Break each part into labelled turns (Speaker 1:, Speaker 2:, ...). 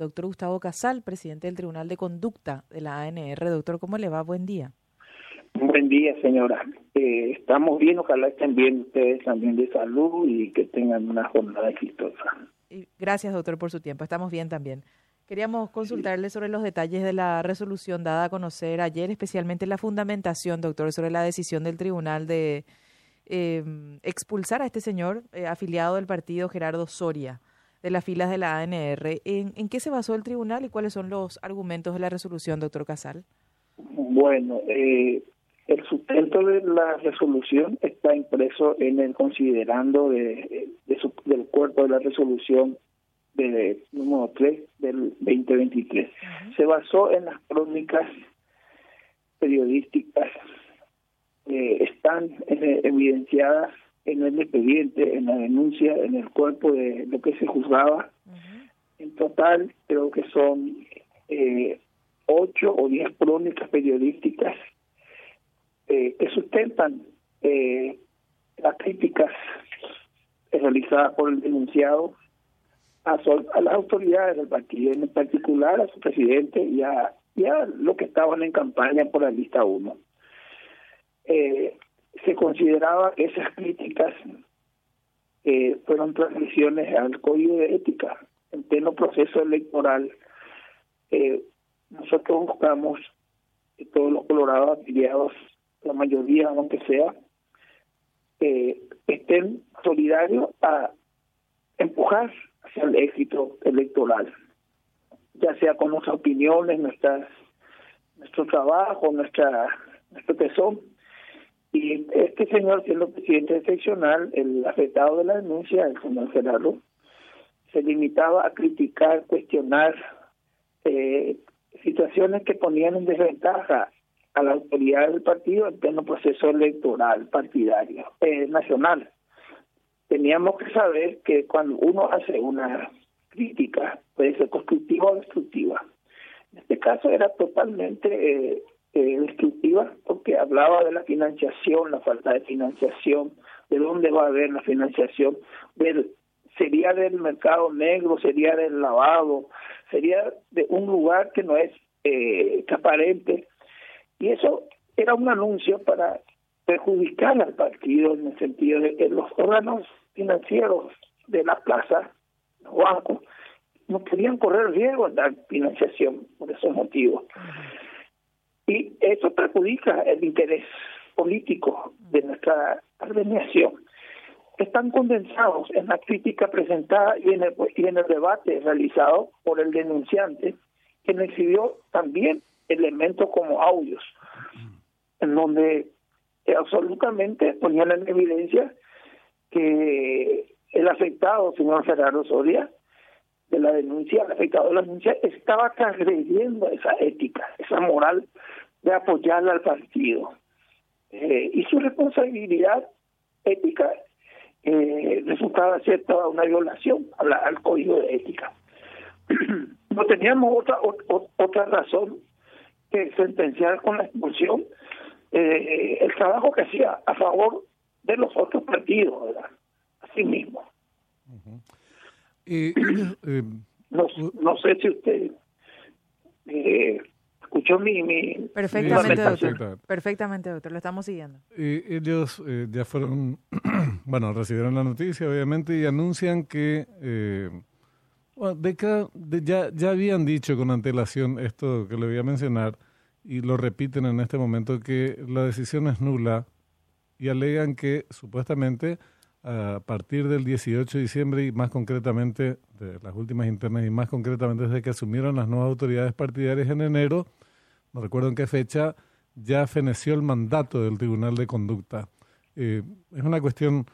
Speaker 1: doctor Gustavo Casal, presidente del Tribunal de Conducta de la ANR. Doctor, ¿cómo le va? Buen día.
Speaker 2: Buen día, señora. Eh, estamos bien, ojalá estén bien ustedes también de salud y que tengan una jornada exitosa.
Speaker 1: gracias, doctor, por su tiempo. Estamos bien también. Queríamos consultarle sobre los detalles de la resolución dada a conocer ayer, especialmente la fundamentación, doctor, sobre la decisión del tribunal de eh, expulsar a este señor eh, afiliado del partido Gerardo Soria de las filas de la ANR. ¿En, qué se basó el tribunal y cuáles son los argumentos de la resolución, doctor Casal?
Speaker 2: Bueno, eh, el sustento de la resolución está impreso en el considerando de, del cuerpo de la resolución de número 3 del 2023. Se basó en las crónicas periodísticas que están eh, evidenciadas en el expediente, en la denuncia, en el cuerpo de lo que se juzgaba. En total creo que son eh, ocho o diez crónicas periodísticas eh, que sustentan eh, las críticas realizadas por el denunciado a, a, las autoridades del partido, en particular a su presidente y a, y a lo que estaban en campaña por la lista 1. Eh, se consideraba que esas críticas eh, fueron transmisiones al código de ética. En pleno proceso electoral, eh, nosotros buscamos que todos los colorados afiliados, la mayoría, aunque sea, eh, estén solidarios a empujar hacia el éxito electoral, ya sea con nuestras opiniones, nuestras, nuestro trabajo, nuestra, nuestro tesón, y este señor, siendo presidente seccional, el afectado de la denuncia, el señor Gerardo, se limitaba a criticar, cuestionar eh, situaciones que ponían en desventaja a la autoridad del partido en pleno proceso electoral partidario eh, nacional. Teníamos que saber que cuando uno hace una crítica, puede ser constructiva o destructiva. En este caso era totalmente eh, eh, destructiva porque hablaba de la financiación, la falta de financiación, de dónde va a haber la financiación, del, sería del mercado negro, sería del lavado, sería de un lugar que no es eh, transparente. Y eso era un anuncio para perjudicar al partido en el sentido de que los órganos financieros de la plaza, los bancos, no querían correr riesgo de dar financiación por esos motivos. Y eso perjudica el interés político de nuestra agremiación. Están condensados en la crítica presentada y en el, y en el debate realizado por el denunciante, quien exhibió también elementos como audios, en donde absolutamente ponían en evidencia que el afectado, señor Gerardo Soria, de la denuncia, el afectado de la denuncia, estaba transgrediendo esa ética, esa moral de apoyarle al partido. Eh, y su responsabilidad ética eh, resultaba ser toda una violación al, código de ética. no teníamos otra otra razón que sentenciar con la expulsión eh, el trabajo que hacía a favor de los otros partidos, ¿verdad? Así mismo.
Speaker 3: Eh,
Speaker 2: no, no sé si usted eh, escuchó mi... mi
Speaker 1: perfectamente, doctor. Perfectamente, doctor. Lo estamos siguiendo.
Speaker 3: ellos eh, ya fueron, bueno, recibieron la noticia, obviamente, y anuncian que... Eh, bueno, de ya, ya habían dicho con antelación esto que le voy a mencionar y lo repiten en este momento que la decisión es nula y alegan que supuestamente a partir del 18 de diciembre y más concretamente de las últimas internas y más concretamente desde que asumieron las nuevas autoridades partidarias en enero, no recuerdo en qué fecha, ya feneció el mandato del Tribunal de Conducta. Eh, es una cuestión,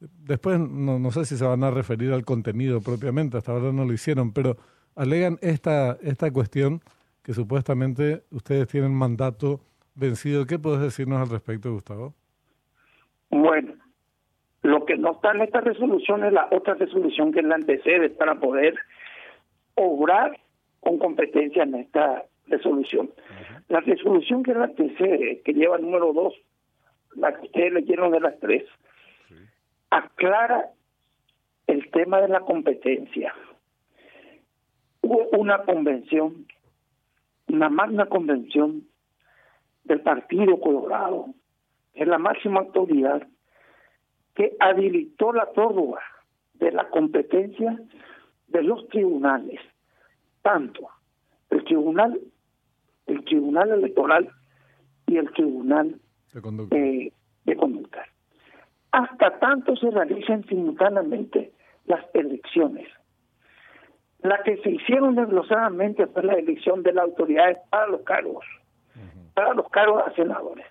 Speaker 3: después no, no sé si se van a referir al contenido propiamente, hasta ahora no lo hicieron, pero alegan esta, esta cuestión que supuestamente ustedes tienen mandato vencido. ¿Qué puedes decirnos al respecto, Gustavo?
Speaker 2: Bueno, lo que no está en esta resolución es la otra resolución que la antecede para poder obrar con competencia en esta resolución. La resolución que la antecede, que lleva el número dos, la que ustedes leyeron de las tres, aclara el tema de la competencia. hubo una convención, una magna convención del Partido Colorado, es la máxima autoridad, que habilitó la prórroga de la competencia de los tribunales, tanto el tribunal, el tribunal electoral y el tribunal
Speaker 3: De conducta.
Speaker 2: eh, de conducta. Hasta tanto se realicen simultáneamente las elecciones. La que se hicieron desglosadamente fue la elección de las autoridades para los cargos, para los cargos a senadores.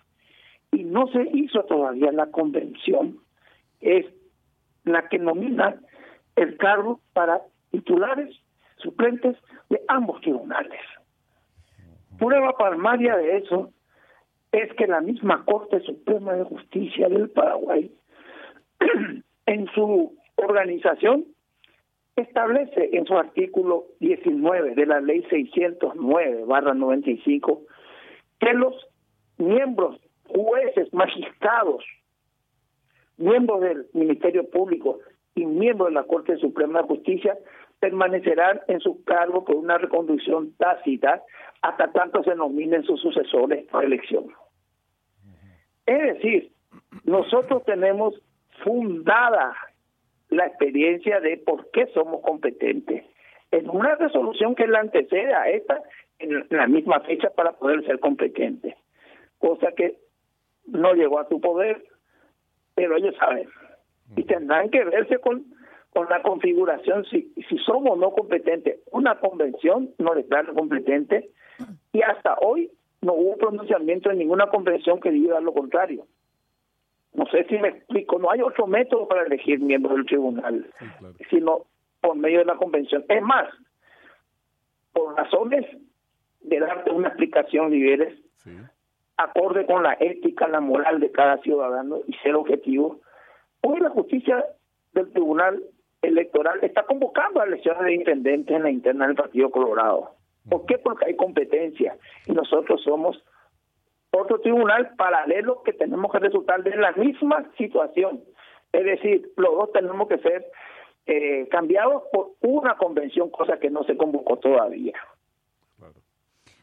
Speaker 2: Y no se hizo todavía la convención, es la que nomina el cargo para titulares, suplentes de ambos tribunales. Prueba palmaria de eso es que la misma Corte Suprema de Justicia del Paraguay, en su organización, establece en su artículo 19 de la ley 609 barra 95 que los miembros, jueces, magistrados, miembros del Ministerio Público y miembros de la Corte Suprema de Justicia permanecerán en su cargo por una reconducción tácita hasta tanto se nominen sus sucesores por elección. Es decir, nosotros tenemos fundada la experiencia de por qué somos competentes en una resolución que la antecede a esta en la misma fecha para poder ser competente, cosa que no llegó a su poder, pero ellos saben. Y tendrán que verse con con la configuración si si somos no competentes. Una convención no declara competente. Y hasta hoy no hubo pronunciamiento en ninguna convención que diga lo contrario. No sé si me explico. No hay otro método para elegir miembros del tribunal
Speaker 3: Sí, claro.
Speaker 2: sino por medio de la convención. Es más por razones de darte una explicación Liberes
Speaker 3: Sí.
Speaker 2: Acorde con la ética, la moral de cada ciudadano y ser objetivo. Hoy la justicia del Tribunal Electoral está convocando a elecciones de intendentes en la interna del Partido Colorado. ¿Por qué? Porque hay competencia y nosotros somos otro tribunal paralelo que tenemos que resultar de la misma situación. Es decir, los dos tenemos que ser eh, cambiados por una convención, cosa que no se convocó todavía.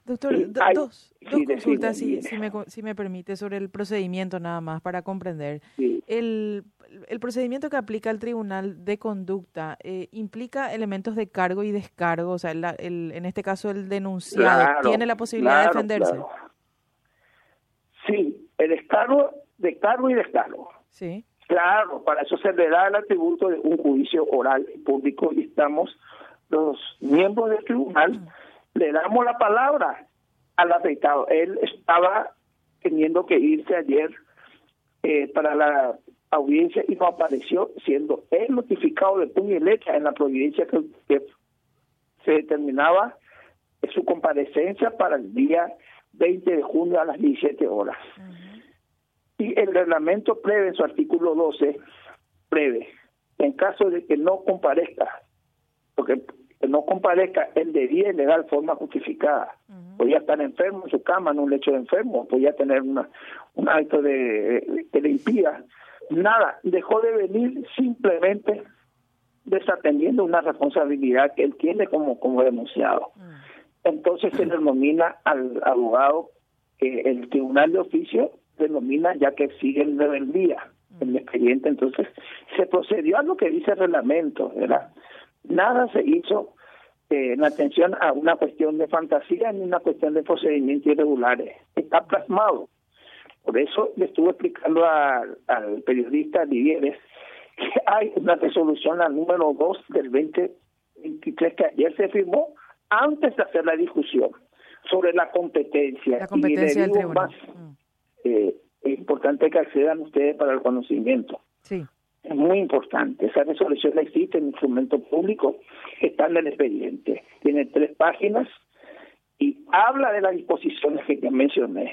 Speaker 1: Doctor, do- dos,
Speaker 2: sí,
Speaker 1: dos consultas, si, si, me, si me permite, sobre el procedimiento nada más para comprender.
Speaker 2: Sí.
Speaker 1: El, el procedimiento que aplica el Tribunal de Conducta eh, implica elementos de cargo y descargo, o sea, la- el, en este caso el denunciado
Speaker 2: Claro,
Speaker 1: tiene la posibilidad de defenderse.
Speaker 2: claro. Sí, el descargo, de cargo y descargo.
Speaker 1: Sí,
Speaker 2: Claro, para eso se le da el atributo de un juicio oral y público y estamos los miembros del tribunal, le damos la palabra al afectado. Él estaba teniendo que irse ayer eh, para la audiencia y no apareció, siendo él notificado de puño y letra en la providencia que, que se determinaba su comparecencia para el día 20 de junio a las 17 horas. Y el reglamento prevé en su artículo 12, prevé, en caso de que no comparezca, porque que no comparezca él de bien legal forma justificada, podía estar enfermo en su cama, en un lecho de enfermo, podía tener una, un acto de, que le impida, nada, dejó de venir simplemente desatendiendo una responsabilidad que él tiene como, como denunciado. Entonces se denomina al abogado que el tribunal de oficio denomina ya que sigue en rebeldía el expediente. Entonces se procedió a lo que dice el reglamento, ¿verdad? Nada se hizo eh, en atención a una cuestión de fantasía ni una cuestión de procedimientos irregulares. Está plasmado. Por eso le estuve explicando a- al periodista Livieres que hay una resolución, la número 2 del 2023, que ayer se firmó antes de hacer la discusión sobre la competencia.
Speaker 1: la competencia
Speaker 2: y le digo
Speaker 1: tribunal.
Speaker 2: más, eh, es importante que accedan ustedes para el conocimiento.
Speaker 1: Sí,
Speaker 2: Es muy importante. Esa resolución existe en instrumento público, está en el expediente. Tiene tres páginas y habla de las disposiciones que ya mencioné.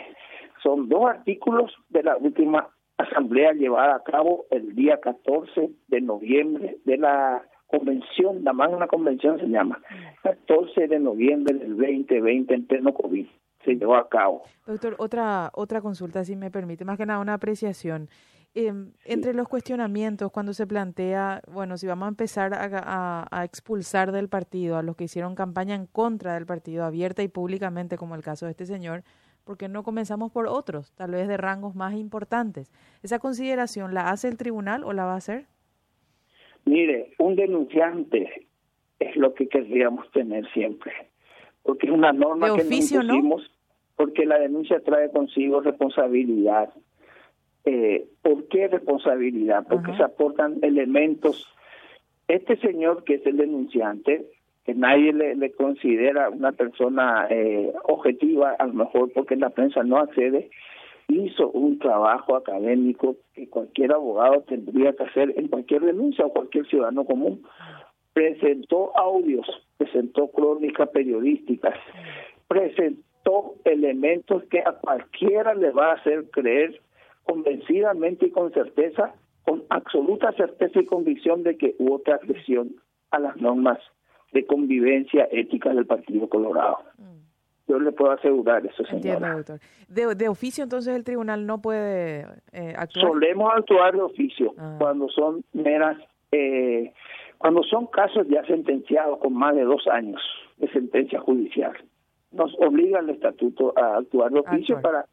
Speaker 2: Son dos artículos de la última asamblea llevada a cabo el día 14 de noviembre de la convención, la magna convención se llama, 14 de noviembre del 2020 en pleno COVID. Se llevó a cabo.
Speaker 1: Doctor, otra, otra consulta, si me permite, más que nada una apreciación. Em, entre los cuestionamientos, cuando se plantea, bueno, si vamos a empezar a, expulsar del partido a los que hicieron campaña en contra del partido, abierta y públicamente, como el caso de este señor, ¿por qué no comenzamos por otros, tal vez de rangos más importantes? ¿Esa consideración la hace el tribunal o la va a hacer?
Speaker 2: Mire, un denunciante es lo que querríamos tener siempre, porque es una norma que nos porque la denuncia trae consigo responsabilidad eh, ¿Por qué responsabilidad? Porque se aportan elementos. Este señor que es el denunciante, que nadie le, considera una persona eh, objetiva, a lo mejor porque la prensa no accede, hizo un trabajo académico que cualquier abogado tendría que hacer en cualquier denuncia o cualquier ciudadano común. Presentó audios, presentó crónicas periodísticas, presentó elementos que a cualquiera le va a hacer creer convencidamente y con certeza, con absoluta certeza y convicción de que hubo transgresión a las normas de convivencia ética del Partido Colorado. Mm. Yo le puedo asegurar eso, señora.
Speaker 1: doctor. De, oficio, entonces, el tribunal no puede eh, actuar.
Speaker 2: Solemos actuar de oficio ah. cuando son meras, eh, cuando son casos ya sentenciados con más de dos años de sentencia judicial. Nos obliga el estatuto a actuar de oficio para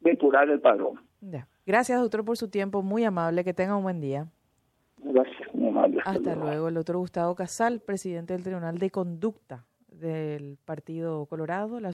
Speaker 2: depurar el padrón.
Speaker 1: Ya. Gracias, doctor, por su tiempo. Muy amable. Que tenga un buen día.
Speaker 2: Gracias, muy amable.
Speaker 1: Hasta, luego. El doctor Gustavo Casal, presidente del Tribunal de Conducta del Partido Colorado.